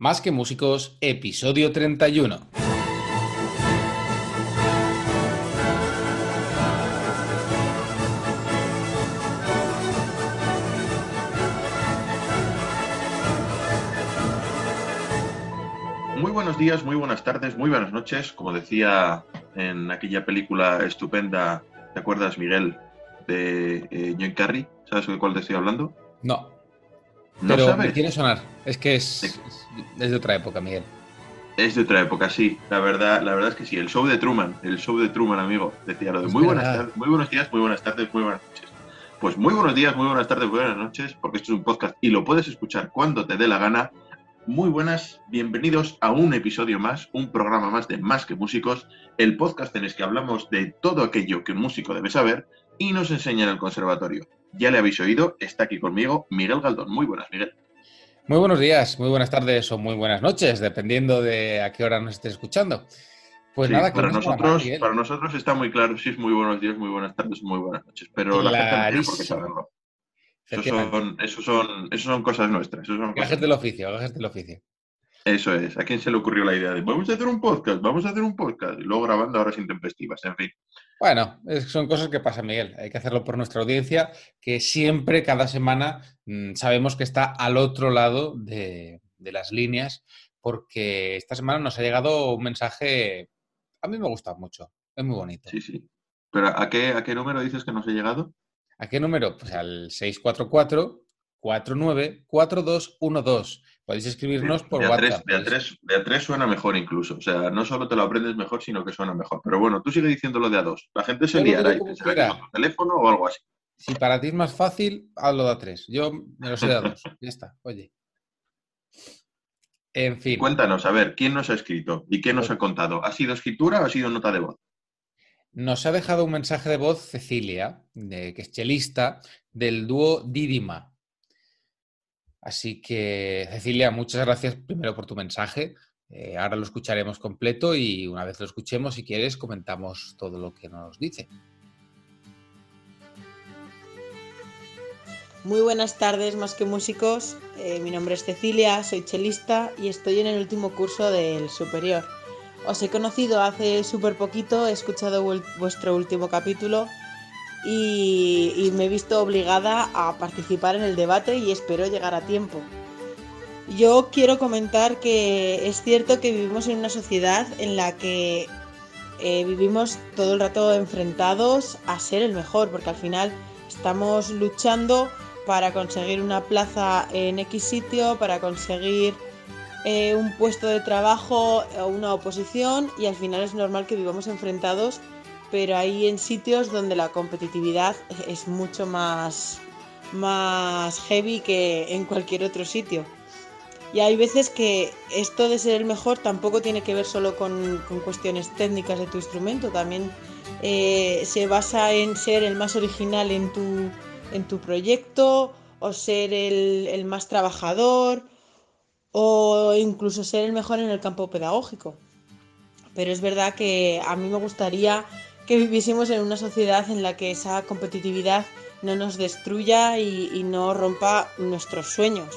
Más que Músicos, episodio 31. Muy buenos días, muy buenas tardes, muy buenas noches. Como decía en aquella película estupenda, ¿te acuerdas, Miguel, de eh, John Carrey? ¿Sabes de cuál te estoy hablando? No, ¿No pero sabes? me quiere sonar. Es que es, es- es de otra época, Miguel. Es de otra época, sí. La verdad, la verdad es que sí. El show de Truman, el show de Truman, amigo. Decía lo de muy buenas, tardes, muy buenos días, muy buenas tardes, muy buenas noches. Pues muy buenos días, muy buenas tardes, muy buenas noches, porque esto es un podcast y lo puedes escuchar cuando te dé la gana. Muy buenas, bienvenidos a un episodio más, un programa más de Más que Músicos, el podcast en el que hablamos de todo aquello que un músico debe saber y nos enseña en el conservatorio. Ya le habéis oído, está aquí conmigo Miguel Galdón. Muy buenas, Miguel. Muy buenos días, muy buenas tardes o muy buenas noches, dependiendo de a qué hora nos estés escuchando. Pues Sí, nada, que para nosotros, para nosotros está muy claro si es muy buenos días, muy buenas tardes, muy buenas noches, pero la gente no tiene por qué saberlo. Eso son, eso son, eso son cosas nuestras. Eso, son cosas- Gajes del oficio, gajes del oficio. eso es. ¿A quién se le ocurrió la idea de vamos a hacer un podcast, vamos a hacer un podcast? Y luego grabando horas intempestivas, en fin. Bueno, son cosas que pasan, Miguel. Hay que hacerlo por nuestra audiencia, que siempre, cada semana, mm, sabemos que está al otro lado de, de las líneas, porque esta semana nos ha llegado un mensaje, a mí me gusta mucho, es muy bonito. Sí, sí. Pero ¿a qué, a qué número dices que nos ha llegado? ¿A qué número? Pues al 644-494212. Podéis escribirnos por de, WhatsApp. de, a tres, de a tres suena mejor incluso. O sea, no solo te lo aprendes mejor, sino que suena mejor. Pero bueno, tú sigue diciéndolo de a dos. La gente se liará y pensará que es teléfono o algo así. Si para ti es más fácil, hazlo de a tres. Yo me lo sé de a dos. Ya está, oye. En fin. Cuéntanos, a ver, ¿quién nos ha escrito y qué nos ha contado? ¿Ha sido escritura o ha sido nota de voz? Nos ha dejado un mensaje de voz Cecilia, de- que es chelista, del dúo Didima. Así que, Cecilia, muchas gracias primero por tu mensaje. Eh, ahora lo escucharemos completo y una vez lo escuchemos, si quieres, comentamos todo lo que nos dice. Muy buenas tardes, más que músicos. Eh, mi nombre es Cecilia, soy chelista y estoy en el último curso del superior. Os he conocido hace súper poquito, he escuchado vuestro último capítulo y, me he visto obligada a participar en el debate y espero llegar a tiempo. Yo quiero comentar que es cierto que vivimos en una sociedad en la que eh, vivimos todo el rato enfrentados a ser el mejor, porque al final estamos luchando para conseguir una plaza en X sitio, para conseguir eh, un puesto de trabajo o una oposición y al final es normal que vivamos enfrentados, pero hay en sitios donde la competitividad es mucho más, más heavy que en cualquier otro sitio. Y hay veces que esto de ser el mejor tampoco tiene que ver solo con, con cuestiones técnicas de tu instrumento, también eh, se basa en ser el más original en tu, en tu proyecto o ser el, el más trabajador o incluso ser el mejor en el campo pedagógico. Pero es verdad que a mí me gustaría que viviésemos en una sociedad en la que esa competitividad no nos destruya y, no rompa nuestros sueños.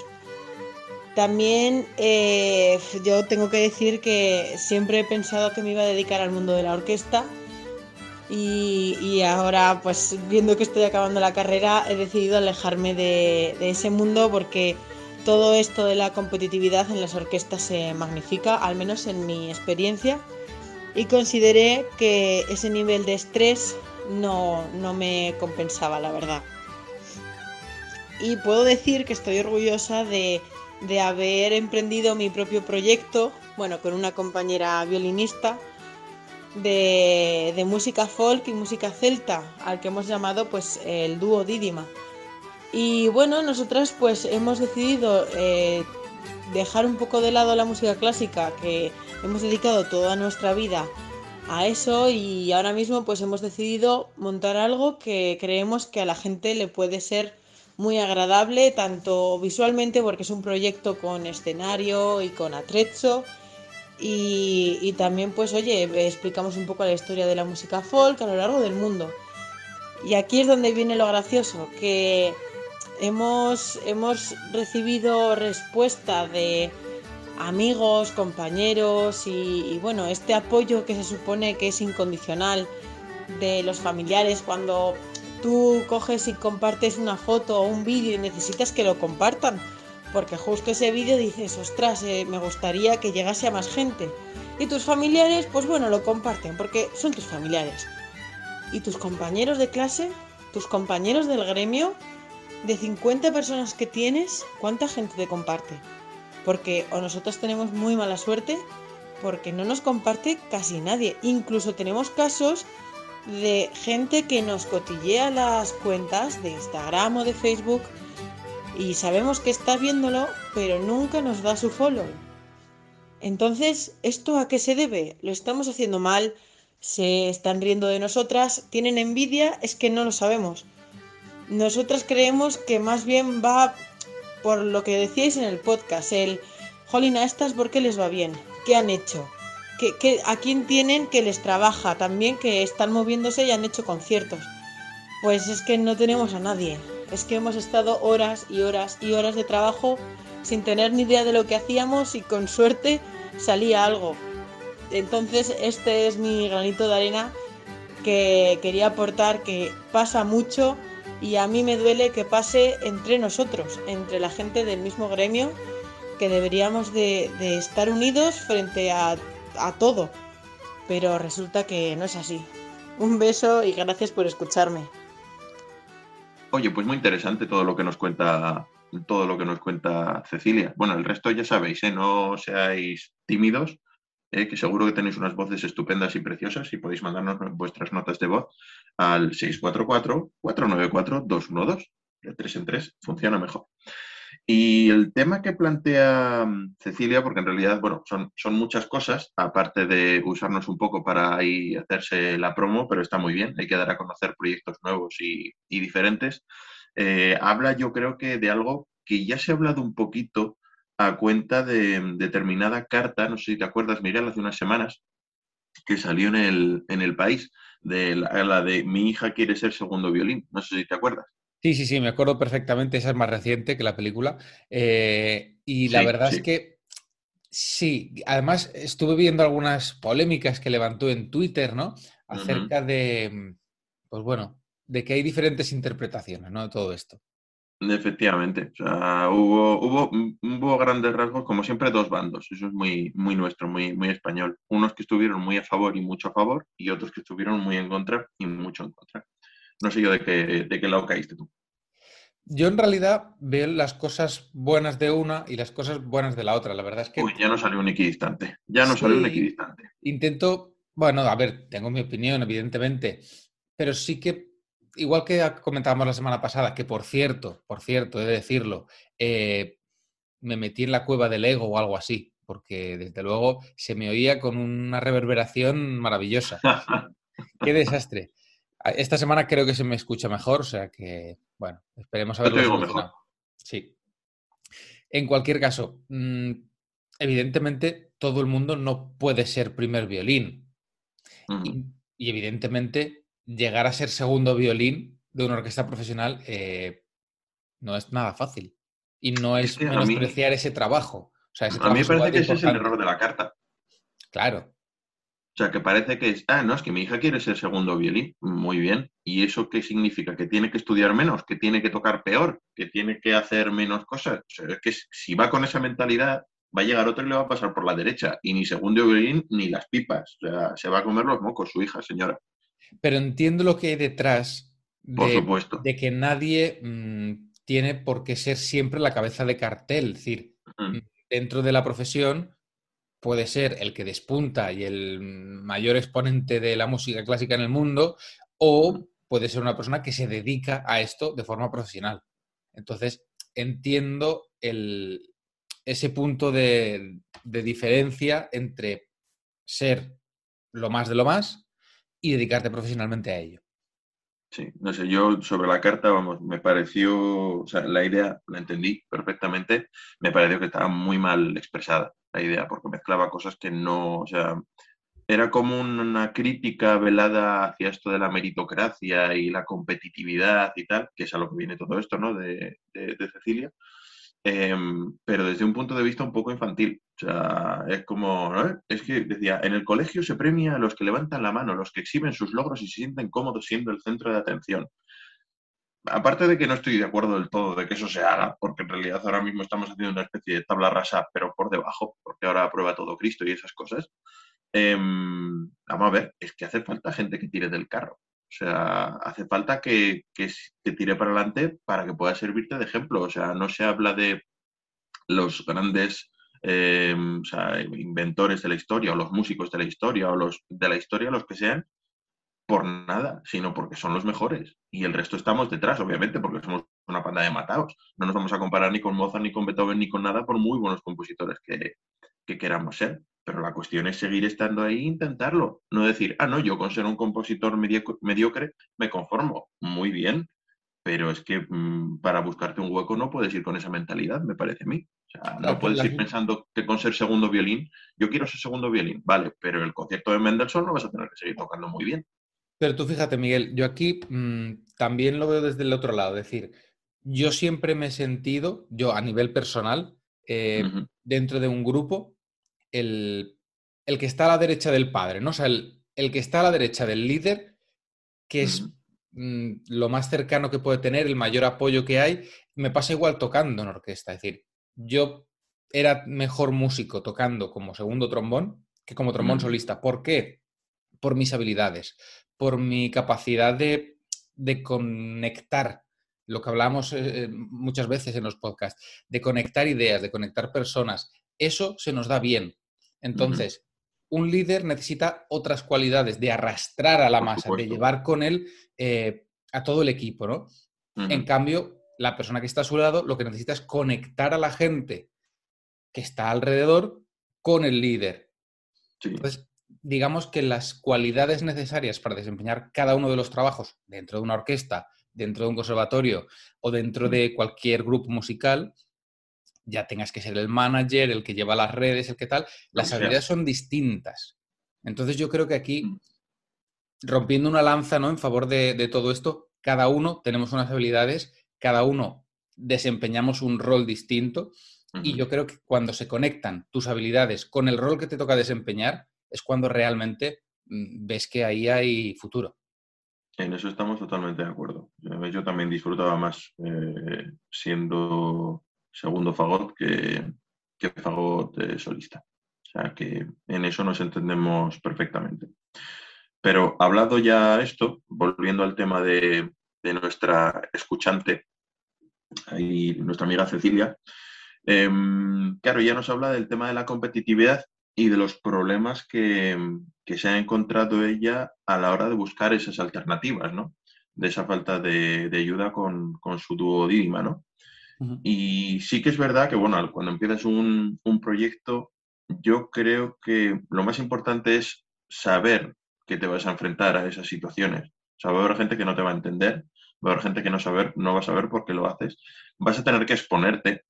También eh, yo tengo que decir que siempre he pensado que me iba a dedicar al mundo de la orquesta y, ahora pues viendo que estoy acabando la carrera he decidido alejarme de ese mundo porque todo esto de la competitividad en las orquestas se magnifica, al menos en mi experiencia, y consideré que ese nivel de estrés no, no me compensaba, la verdad. Y puedo decir que estoy orgullosa de, de haber emprendido mi propio proyecto, bueno, con una compañera violinista, de, de música folk y música celta, al que hemos llamado pues el dúo Didima. Y bueno, nosotras pues hemos decidido eh, dejar un poco de lado la música clásica, que hemos dedicado toda nuestra vida a eso y ahora mismo pues hemos decidido montar algo que creemos que a la gente le puede ser muy agradable, tanto visualmente porque es un proyecto con escenario y con atrezzo, y, y también pues oye, explicamos un poco la historia de la música folk a lo largo del mundo. Y aquí es donde viene lo gracioso, que hemos, hemos recibido respuesta de amigos, compañeros y, bueno, este apoyo que se supone que es incondicional de los familiares cuando tú coges y compartes una foto o un vídeo y necesitas que lo compartan, porque justo ese vídeo dices, ostras, eh, me gustaría que llegase a más gente. Y tus familiares, pues bueno, lo comparten, porque son tus familiares. Y tus compañeros de clase, tus compañeros del gremio, de 50 personas que tienes, ¿cuánta gente te comparte? Porque o nosotros tenemos muy mala suerte, porque no nos comparte casi nadie. Incluso tenemos casos de gente que nos cotillea las cuentas de Instagram o de Facebook y sabemos que está viéndolo, pero nunca nos da su follow. Entonces, ¿esto a qué se debe? ¿Lo estamos haciendo mal? ¿Se están riendo de nosotras? ¿Tienen envidia? Es que no lo sabemos. Nosotras creemos que más bien va por lo que decíais en el podcast, el, jolín, a estas, ¿por qué les va bien? ¿Qué han hecho? ¿Qué, a quién tienen que les trabaja también, que están moviéndose y han hecho conciertos? Pues es que no tenemos a nadie. Es que hemos estado horas y horas y horas de trabajo sin tener ni idea de lo que hacíamos y con suerte salía algo. Entonces este es mi granito de arena que quería aportar que pasa mucho y a mí me duele que pase entre nosotros, entre la gente del mismo gremio, que deberíamos de, estar unidos frente a, todo. Pero resulta que no es así. Un beso y gracias por escucharme. Oye, pues muy interesante todo lo que nos cuenta todo lo que nos cuenta Cecilia. Bueno, el resto ya sabéis, ¿eh? no seáis tímidos, ¿eh? que seguro que tenéis unas voces estupendas y preciosas y podéis mandarnos vuestras notas de voz al 644-494-212. De 3 en 3 funciona mejor. Y el tema que plantea mm, Cecilia, porque en realidad, bueno, son, son muchas cosas, aparte de usarnos un poco para ahí hacerse la promo, pero está muy bien, hay que dar a conocer proyectos nuevos y, diferentes. Eh, habla yo creo que de algo que ya se ha hablado un poquito a cuenta de determinada carta, no sé si te acuerdas, Miguel, hace unas semanas, que salió en el, en el país, de la, de mi hija quiere ser segundo violín, no sé si te acuerdas. Sí, sí, sí, me acuerdo perfectamente, esa es más reciente que la película. Eh, y la verdad es que sí, además estuve viendo algunas polémicas que levantó en Twitter, ¿no? Acerca de, pues bueno, de que hay diferentes interpretaciones, ¿no? De todo esto. Efectivamente, o sea, hubo, hubo, hubo grandes rasgos, como siempre, dos bandos. Eso es muy, muy nuestro, muy, muy español. Unos que estuvieron muy a favor y mucho a favor, y otros que estuvieron muy en contra y mucho en contra. No sé yo de qué, de qué lado caíste tú. Yo en realidad veo las cosas buenas de una y las cosas buenas de la otra. La verdad es que. Uy, ya no salió un equidistante. Ya no salió un equidistante. Intento. Bueno, a ver, tengo mi opinión, evidentemente. Pero sí que igual que comentábamos la semana pasada, que por cierto, por cierto, he de decirlo, eh, me metí en la cueva del ego o algo así, porque desde luego se me oía con una reverberación maravillosa. Qué desastre. Esta semana creo que se me escucha mejor, o sea que, bueno, esperemos a ver. mejor. Sí. En cualquier caso, mm, evidentemente todo el mundo no puede ser primer violín. y, evidentemente llegar a ser segundo violín de una orquesta profesional eh, no es nada fácil. Y no es, menospreciar ese trabajo. a mí me parece que ese es el error de la carta. Claro. O sea, que parece que es, ah, no, es que mi hija quiere ser segundo violín. Muy bien. ¿Y eso qué significa? ¿Que tiene que estudiar menos? ¿Que tiene que tocar peor? ¿Que tiene que hacer menos cosas? O sea, es que si va con esa mentalidad, va a llegar otro y le va a pasar por la derecha. Y ni segundo violín ni las pipas. O sea, se va a comer los mocos su hija, señora pero entiendo lo que hay detrás de, de que nadie mm, tiene por qué ser siempre la cabeza de cartel. Es decir, dentro de la profesión puede ser el que despunta y el mayor exponente de la música clásica en el mundo, o puede ser una persona que se dedica a esto de forma profesional. Entonces, entiendo ese punto de diferencia entre ser lo más de lo más y dedicarte profesionalmente a ello. Sí, no sé, yo sobre la carta, vamos, me pareció, o sea, la idea la entendí perfectamente, me pareció que estaba muy mal expresada la idea, porque mezclaba cosas que no, o sea, era como una crítica velada hacia esto de la meritocracia y la competitividad y tal, que es a lo que viene todo esto, ¿no? De, de, Cecilia. Em, pero desde un punto de vista un poco infantil. Es como, es que decía, en el colegio se premia a los que levantan la mano, los que exhiben sus logros y se sienten cómodos siendo el centro de atención. Aparte de que no estoy de acuerdo del todo de que eso se haga, porque en realidad ahora mismo estamos haciendo una especie de tabla rasa, pero por debajo, porque ahora aprueba todo Cristo y esas cosas. Em, vamos a ver, es que hace falta gente que tire del carro. O sea, hace falta que, que, tire para adelante para que pueda servirte de ejemplo. O sea, no se habla de los grandes em, inventores de la historia o los músicos de la historia o los de la historia, los que sean, por nada, sino porque son los mejores. Y el resto estamos detrás, obviamente, porque somos una panda de matados. No nos vamos a comparar ni con Mozart, ni con Beethoven, ni con nada, por muy buenos compositores que, que queramos ser. Pero la cuestión es seguir estando ahí e intentarlo. No decir, ah, no, yo con ser un compositor mediocre me conformo. Muy bien, pero es que mm, para buscarte un hueco no puedes ir con esa mentalidad, me parece a mí. O sea, no, puedes ir pensando que con ser segundo violín, yo quiero ser segundo violín, vale, pero el concierto de Mendelssohn no vas a tener que seguir tocando muy bien. Pero tú fíjate, Miguel, yo aquí mm, también lo veo desde el otro lado, es decir, yo siempre me he sentido, yo a nivel personal, eh, dentro de un grupo, el, que está a la derecha del padre, ¿no? O sea, el, que está a la derecha del líder, que es mm, lo más cercano que puede tener, el mayor apoyo que hay, me pasa igual tocando en orquesta. Es decir, yo era mejor músico tocando como segundo trombón que como trombón solista. ¿Por qué? Por mis habilidades, por mi capacidad de, de conectar lo que hablamos eh, muchas veces en los podcasts, de conectar ideas, de conectar personas. Eso se nos da bien. Entonces, un líder necesita otras cualidades de arrastrar a la masa, de llevar con él eh, a todo el equipo, ¿no? En cambio, la persona que está a su lado lo que necesita es conectar a la gente que está alrededor con el líder. Entonces, digamos que las cualidades necesarias para desempeñar cada uno de los trabajos dentro de una orquesta, dentro de un conservatorio o dentro de cualquier grupo musical ya tengas que ser el manager, el que lleva las redes, el que tal, las habilidades son distintas. Entonces yo creo que aquí, mm. rompiendo una lanza ¿no? en favor de, todo esto, cada uno tenemos unas habilidades, cada uno desempeñamos un rol distinto y yo creo que cuando se conectan tus habilidades con el rol que te toca desempeñar, es cuando realmente mm, ves que ahí hay futuro. En eso estamos totalmente de acuerdo. Yo también disfrutaba más eh, siendo segundo fagot que, que fagot solista. O sea que en eso nos entendemos perfectamente. Pero hablado ya esto, volviendo al tema de, nuestra escuchante y nuestra amiga Cecilia, em, claro, ya nos habla del tema de la competitividad y de los problemas que, se ha encontrado ella a la hora de buscar esas alternativas, ¿no? De esa falta de, ayuda con, con, su dúo Didima, ¿no? Y sí que es verdad que, bueno, cuando empiezas un, proyecto, yo creo que lo más importante es saber que te vas a enfrentar a esas situaciones. O sea, va a haber gente que no te va a entender, va a haber gente que no, saber, no va a saber por qué lo haces. Vas a tener que exponerte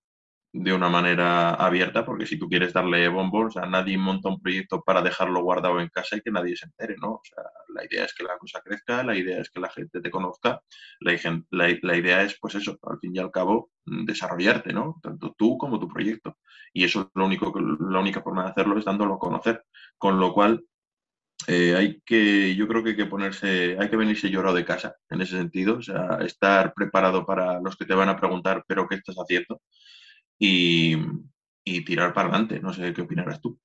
de una manera abierta, porque si tú quieres darle bombo, o sea, nadie monta un proyecto para dejarlo guardado en casa y que nadie se entere, ¿no? O sea, la idea es que la cosa crezca, la idea es que la gente te conozca, la, idea es, pues eso, al fin y al cabo, mm, desarrollarte, ¿no? Tanto tú como tu proyecto. Y eso es lo único, la única forma de hacerlo es dándolo a conocer. Con lo cual, eh, hay que, yo creo que hay que ponerse, hay que venirse llorado de casa en ese sentido, o sea, estar preparado para los que te van a preguntar, pero ¿qué estás haciendo? Y, tirar para adelante. No sé qué opinarás tú.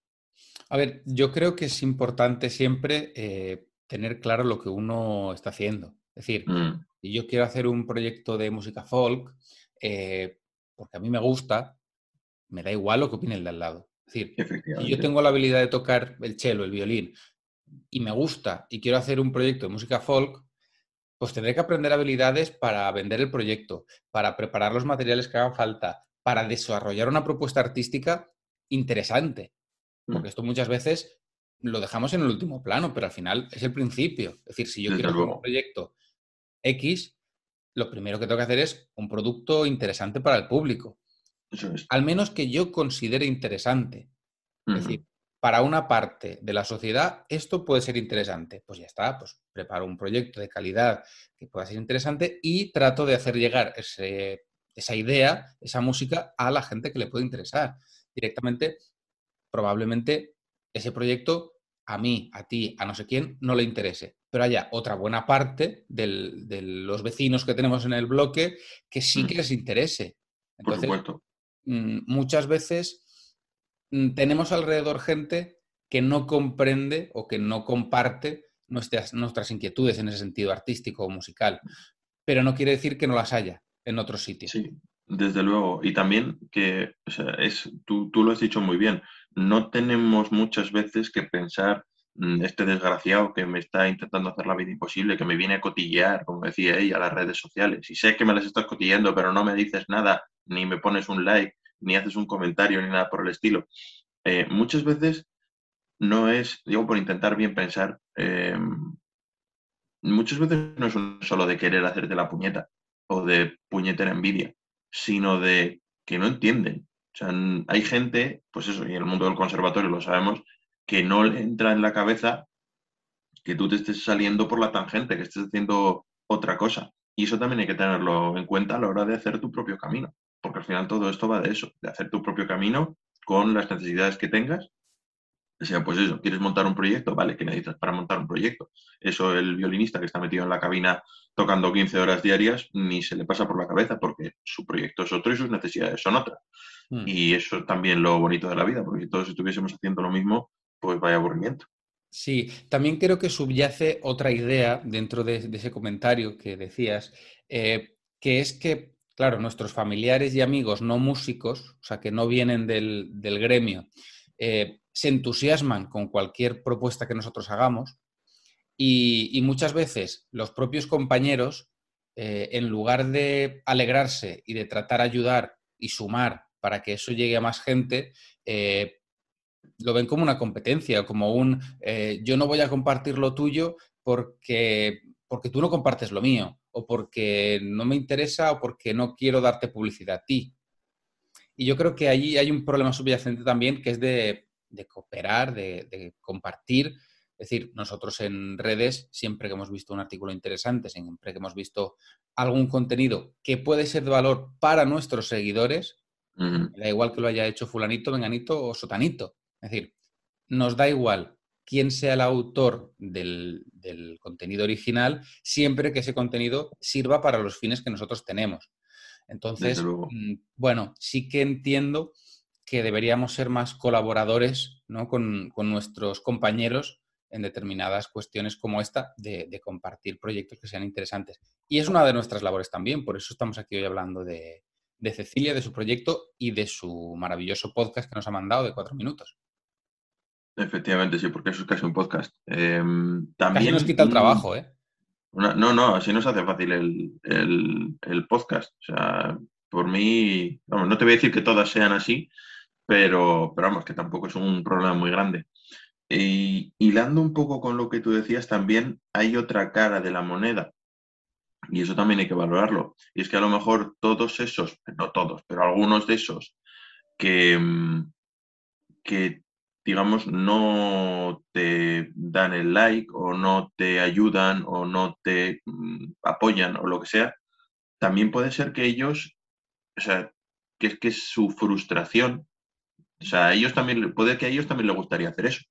A ver, yo creo que es importante siempre eh, tener claro lo que uno está haciendo. Es decir, mm. si yo quiero hacer un proyecto de música folk, eh, porque a mí me gusta, me da igual lo que opine el de al lado. Es decir, si yo tengo la habilidad de tocar el cello, el violín, y me gusta y quiero hacer un proyecto de música folk, pues tendré que aprender habilidades para vender el proyecto, para preparar los materiales que hagan falta, para desarrollar una propuesta artística interesante. Porque mm. esto muchas veces lo dejamos en el último plano, pero al final es el principio. Es decir, si yo quiero hacer un proyecto X, lo primero que tengo que hacer es un producto interesante para el público. Al menos que yo considere interesante. Es decir, para una parte de la sociedad esto puede ser interesante. Pues ya está, pues preparo un proyecto de calidad que pueda ser interesante y trato de hacer llegar ese esa idea, esa música a la gente que le puede interesar. Directamente, probablemente ese proyecto a mí, a ti, a no sé quién, no le interese. Pero haya otra buena parte de los vecinos que tenemos en el bloque que sí mm. que les interese. Entonces, mm, muchas veces mm, tenemos alrededor gente que no comprende o que no comparte nuestras, nuestras inquietudes en ese sentido artístico o musical. Pero no quiere decir que no las haya en otros sitios. Sí, desde luego. Y también que, es, tú, tú lo has dicho muy bien, no tenemos muchas veces que pensar mm, este desgraciado que me está intentando hacer la vida imposible, que me viene a cotillear, como decía ella, a las redes sociales. Y sé que me las estás cotilleando, pero no me dices nada, ni me pones un like, ni haces un comentario, ni nada por el estilo. Eh, muchas veces no es, digo, por intentar bien pensar, em, muchas veces no es solo de querer hacerte la puñeta o de puñetera envidia, sino de que no entienden. O sea, hay gente, pues eso, y en el mundo del conservatorio lo sabemos, que no le entra en la cabeza que tú te estés saliendo por la tangente, que estés haciendo otra cosa. Y eso también hay que tenerlo en cuenta a la hora de hacer tu propio camino, porque al final todo esto va de eso, de hacer tu propio camino con las necesidades que tengas sea, pues eso, ¿quieres montar un proyecto? Vale, ¿qué necesitas para montar un proyecto? Eso el violinista que está metido en la cabina tocando 15 horas diarias ni se le pasa por la cabeza porque su proyecto es otro y sus necesidades son otras. Hmm. Y eso es también lo bonito de la vida, porque si todos estuviésemos haciendo lo mismo, pues vaya aburrimiento. Sí, también creo que subyace otra idea dentro de, ese comentario que decías, eh, que es que, claro, nuestros familiares y amigos no músicos, o sea, que no vienen del, del gremio, eh, se entusiasman con cualquier propuesta que nosotros hagamos y, muchas veces los propios compañeros, eh, en lugar de alegrarse y de tratar de ayudar y sumar para que eso llegue a más gente, eh, lo ven como una competencia, como un yo no voy a compartir lo tuyo porque, porque tú no compartes lo mío, o porque no me interesa o porque no quiero darte publicidad a ti. Y yo creo que ahí hay un problema subyacente también que es de de cooperar, de, compartir. Es decir, nosotros en redes, siempre que hemos visto un artículo interesante, siempre que hemos visto algún contenido que puede ser de valor para nuestros seguidores, da igual que lo haya hecho fulanito, venganito o sotanito. Es decir, nos da igual quién sea el autor del, del, contenido original, siempre que ese contenido sirva para los fines que nosotros tenemos. Entonces, mm, bueno, sí que entiendo que deberíamos ser más colaboradores con, nuestros compañeros en determinadas cuestiones como esta de, compartir proyectos que sean interesantes. Y es una de nuestras labores también, por eso estamos aquí hoy hablando de, Cecilia, de su proyecto y de su maravilloso podcast que nos ha mandado de cuatro minutos. Efectivamente, sí, porque eso es casi un podcast. también, casi nos quita el trabajo, ¿eh? no, no, así nos hace fácil el, podcast. O sea, por mí, no te voy a decir que todas sean así, pero, pero vamos, que tampoco es un problema muy grande. Y hilando un poco con lo que tú decías, también hay otra cara de la moneda, y eso también hay que valorarlo. Y es que a lo mejor todos esos, no todos, pero algunos de esos que, mm, que digamos, no te dan el like o no te ayudan o no te mm, apoyan o lo que sea, también puede ser que ellos, o sea, que es que su frustración o sea, a ellos también, puede que a ellos también les gustaría hacer eso,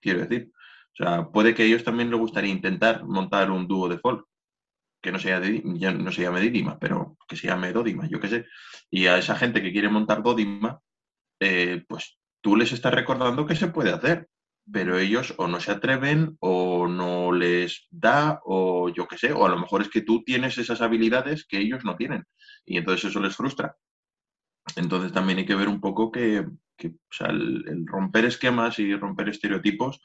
quiero decir. O sea, puede que a ellos también les gustaría intentar montar un dúo de folk, que no, sea ya no se llame Didima, pero que se llame Dodima, yo qué sé. Y a esa gente que quiere montar Dodima, eh, pues tú les estás recordando que se puede hacer, pero ellos o no se atreven o no les da o yo qué sé, o a lo mejor es que tú tienes esas habilidades que ellos no tienen y entonces eso les frustra. Entonces también hay que ver un poco que, el, romper esquemas y romper estereotipos,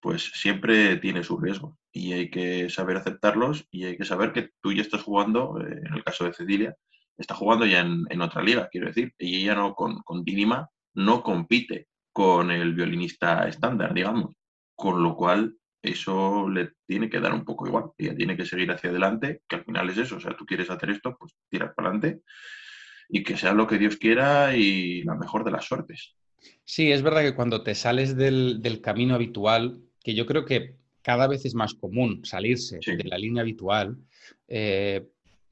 pues siempre tiene su riesgo y hay que saber aceptarlos y hay que saber que tú ya estás jugando, eh, en el caso de Cecilia, está jugando ya en, otra liga, quiero decir, y ella no con, con Dinima no compite con el violinista estándar, digamos, con lo cual eso le tiene que dar un poco igual, ella tiene que seguir hacia adelante, que al final es eso, o sea, tú quieres hacer esto, pues tiras para adelante y que sea lo que Dios quiera y la mejor de las suertes. Sí, es verdad que cuando te sales del, camino habitual, que yo creo que cada vez es más común salirse de la línea habitual, eh,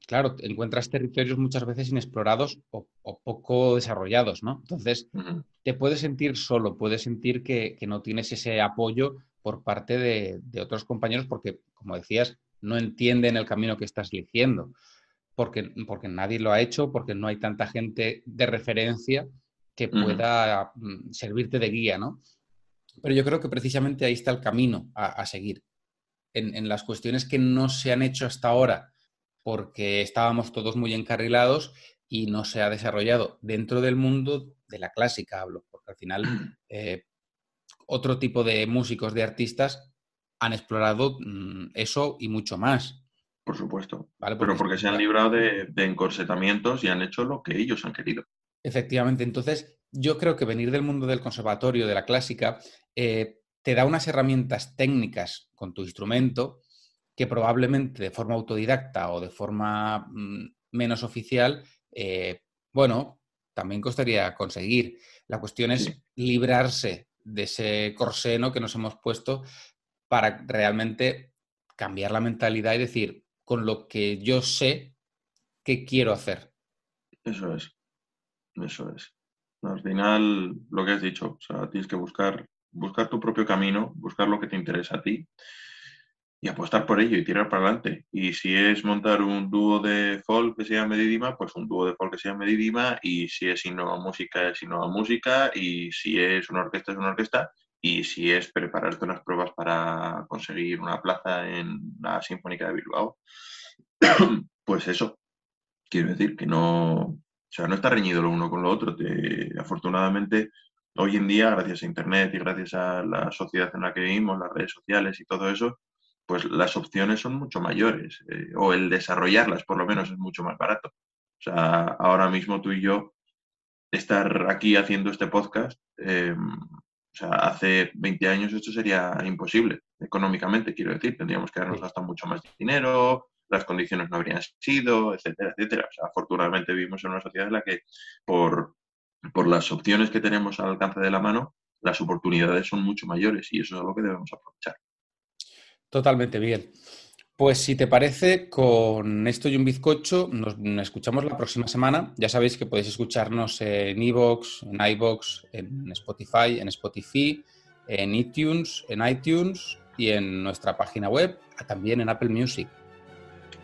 claro, encuentras territorios muchas veces inexplorados o, poco desarrollados, ¿no? Entonces, te puedes sentir solo, puedes sentir que, no tienes ese apoyo por parte de, otros compañeros porque, como decías, no entienden el camino que estás eligiendo, porque, porque nadie lo ha hecho, porque no hay tanta gente de referencia que pueda mm, servirte de guía, ¿no? Pero yo creo que precisamente ahí está el camino a, seguir. En, las cuestiones que no se han hecho hasta ahora porque estábamos todos muy encarrilados y no se ha desarrollado dentro del mundo de la clásica, hablo, porque al final eh, otro tipo de músicos, de artistas han explorado mm, eso y mucho más. Por supuesto. Pero porque se han librado de, de encorsetamientos y han hecho lo que ellos han querido. Efectivamente, entonces yo creo que venir del mundo del conservatorio, de la clásica, eh, te da unas herramientas técnicas con tu instrumento que probablemente de forma autodidacta o de forma mm, menos oficial, eh, bueno, también costaría conseguir. La cuestión es librarse de ese corseno que nos hemos puesto para realmente cambiar la mentalidad y decir, con lo que yo sé, ¿qué quiero hacer? Eso es. Eso es. Al final, lo que has dicho, o sea, tienes que buscar, buscar tu propio camino, buscar lo que te interesa a ti y apostar por ello y tirar para adelante. Y si es montar un dúo de folk que sea Medidima, pues un dúo de folk que sea Medidima, y si es Innova Música, es Innova Música, y si es una orquesta, es una orquesta, y si es prepararte unas pruebas para conseguir una plaza en la Sinfónica de Bilbao, pues eso. Quiero decir que no, o sea, no está reñido lo uno con lo otro. afortunadamente, hoy en día, gracias a Internet y gracias a la sociedad en la que vivimos, las redes sociales y todo eso, pues las opciones son mucho mayores. Eh, o el desarrollarlas, por lo menos, es mucho más barato. O sea, ahora mismo tú y yo, estar aquí haciendo este podcast, em, o sea, hace 20 años esto sería imposible económicamente, quiero decir. Tendríamos que habernos gastado mucho más dinero, las condiciones no habrían sido, etcétera, etcétera. O sea, afortunadamente vivimos en una sociedad en la que por, por las opciones que tenemos al alcance de la mano, las oportunidades son mucho mayores y eso es algo que debemos aprovechar. Totalmente bien. Pues si te parece, con esto y un bizcocho, nos, escuchamos la próxima semana. Ya sabéis que podéis escucharnos en iVoox, en iBox, en Spotify, en Spotify, en iTunes, en iTunes y en nuestra página web, también en Apple Music.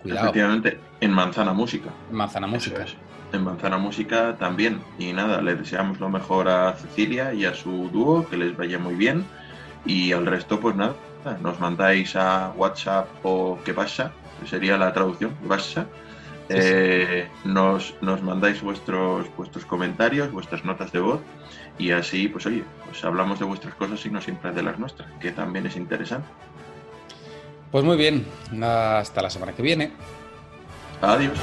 Efectivamente, en Manzana Música. En Manzana Música. En Manzana Música también. Y nada, le deseamos lo mejor a Cecilia y a su dúo, que les vaya muy bien. Y al resto, pues nada, nos mandáis a WhatsApp o qué pasa, que sería la traducción, qué pasa. Eh, nos, nos, mandáis vuestros, vuestros comentarios, vuestras notas de voz y así, pues oye, pues hablamos de vuestras cosas y no siempre de las nuestras, que también es interesante. Pues muy bien, hasta la semana que viene. Adiós.